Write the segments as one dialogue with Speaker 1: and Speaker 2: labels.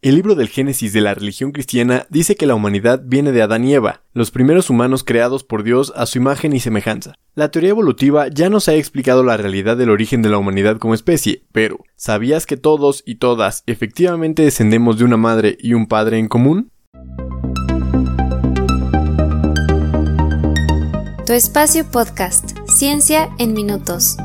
Speaker 1: El libro del Génesis de la religión cristiana dice que la humanidad viene de Adán y Eva, los primeros humanos creados por Dios a su imagen y semejanza. La teoría evolutiva ya nos ha explicado la realidad del origen de la humanidad como especie, pero ¿sabías que todos y todas efectivamente descendemos de una madre y un padre en común?
Speaker 2: Tu espacio podcast, Ciencia en Minutos.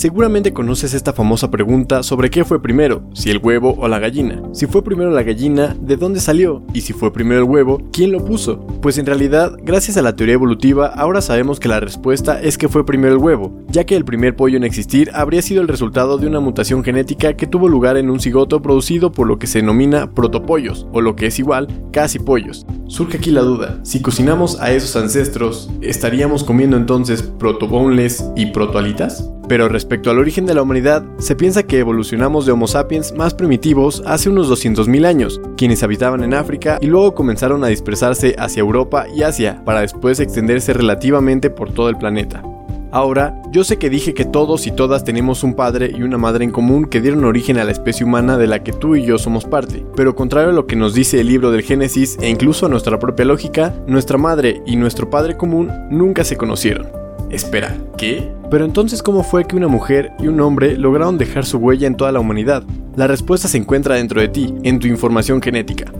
Speaker 1: Seguramente conoces esta famosa pregunta sobre qué fue primero, si el huevo o la gallina. Si fue primero la gallina, ¿de dónde salió? Y si fue primero el huevo, ¿quién lo puso? Pues en realidad, gracias a la teoría evolutiva, ahora sabemos que la respuesta es que fue primero el huevo, ya que el primer pollo en existir habría sido el resultado de una mutación genética que tuvo lugar en un cigoto producido por lo que se denomina protopollos, o lo que es igual, casi pollos. Surge aquí la duda, si cocinamos a esos ancestros, ¿estaríamos comiendo entonces protoboneless y protoalitas? Pero respecto al origen de la humanidad, se piensa que evolucionamos de Homo sapiens más primitivos hace unos 200.000 años, quienes habitaban en África y luego comenzaron a dispersarse hacia Europa y Asia, para después extenderse relativamente por todo el planeta. Ahora, yo sé que dije que todos y todas tenemos un padre y una madre en común que dieron origen a la especie humana de la que tú y yo somos parte, pero contrario a lo que nos dice el libro del Génesis e incluso a nuestra propia lógica, nuestra madre y nuestro padre común nunca se conocieron. Espera, ¿qué? Pero entonces, ¿cómo fue que una mujer y un hombre lograron dejar su huella en toda la humanidad? La respuesta se encuentra dentro de ti, en tu información genética.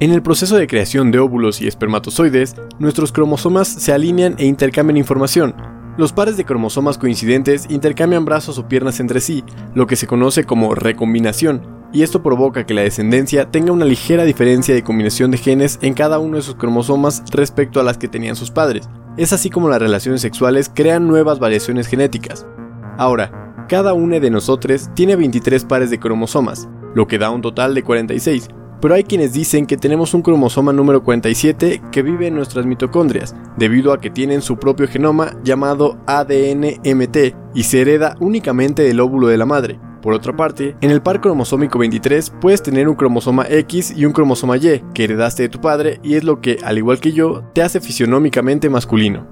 Speaker 1: En el proceso de creación de óvulos y espermatozoides, nuestros cromosomas se alinean e intercambian información, los pares de cromosomas coincidentes intercambian brazos o piernas entre sí, lo que se conoce como recombinación, y esto provoca que la descendencia tenga una ligera diferencia de combinación de genes en cada uno de sus cromosomas respecto a las que tenían sus padres. Es así como las relaciones sexuales crean nuevas variaciones genéticas. Ahora, cada uno de nosotros tiene 23 pares de cromosomas, lo que da un total de 46, pero hay quienes dicen que tenemos un cromosoma número 47 que vive en nuestras mitocondrias, debido a que tienen su propio genoma llamado ADN-MT y se hereda únicamente del óvulo de la madre. Por otra parte, en el par cromosómico 23 puedes tener un cromosoma X y un cromosoma Y que heredaste de tu padre y es lo que, al igual que yo, te hace fisionómicamente masculino.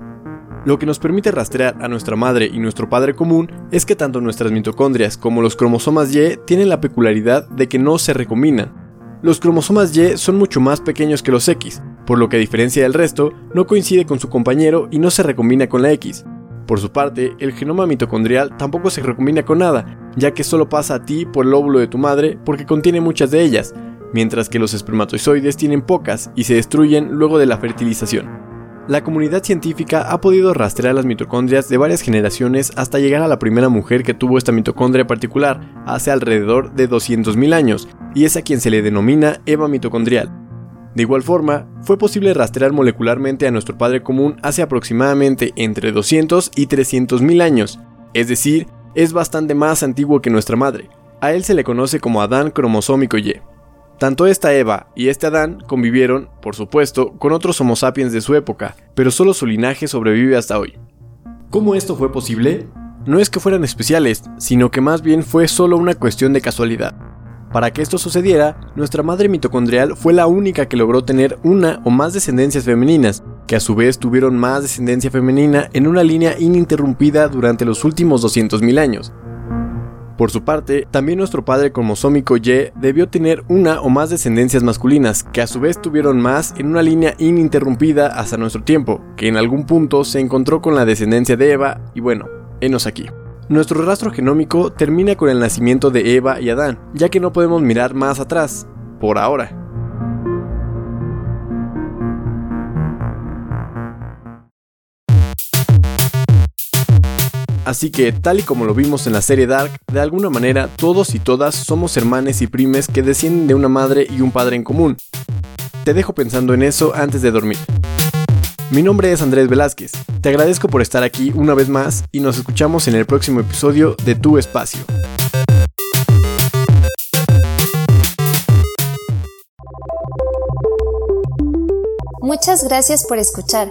Speaker 1: Lo que nos permite rastrear a nuestra madre y nuestro padre común es que tanto nuestras mitocondrias como los cromosomas Y tienen la peculiaridad de que no se recombinan, los cromosomas Y son mucho más pequeños que los X, por lo que a diferencia del resto, no coincide con su compañero y no se recombina con la X. Por su parte, el genoma mitocondrial tampoco se recombina con nada, ya que solo pasa a ti por el óvulo de tu madre porque contiene muchas de ellas, mientras que los espermatozoides tienen pocas y se destruyen luego de la fertilización. La comunidad científica ha podido rastrear las mitocondrias de varias generaciones hasta llegar a la primera mujer que tuvo esta mitocondria particular, hace alrededor de 200.000 años, y es a quien se le denomina Eva mitocondrial. De igual forma, fue posible rastrear molecularmente a nuestro padre común hace aproximadamente entre 200 y 300.000 años, es decir, es bastante más antiguo que nuestra madre. A él se le conoce como Adán cromosómico Y. Tanto esta Eva y este Adán convivieron, por supuesto, con otros Homo sapiens de su época, pero solo su linaje sobrevive hasta hoy. ¿Cómo esto fue posible? No es que fueran especiales, sino que más bien fue solo una cuestión de casualidad. Para que esto sucediera, nuestra madre mitocondrial fue la única que logró tener una o más descendencias femeninas, que a su vez tuvieron más descendencia femenina en una línea ininterrumpida durante los últimos 200.000 años, por su parte, también nuestro padre cromosómico Y debió tener una o más descendencias masculinas, que a su vez tuvieron más en una línea ininterrumpida hasta nuestro tiempo, que en algún punto se encontró con la descendencia de Eva, y bueno, enos aquí. Nuestro rastro genómico termina con el nacimiento de Eva y Adán, ya que no podemos mirar más atrás, por ahora. Así que, tal y como lo vimos en la serie Dark, de alguna manera todos y todas somos hermanes y primes que descienden de una madre y un padre en común. Te dejo pensando en eso antes de dormir. Mi nombre es Andrés Velázquez, te agradezco por estar aquí una vez más y nos escuchamos en el próximo episodio de Tu Espacio.
Speaker 2: Muchas gracias por escuchar.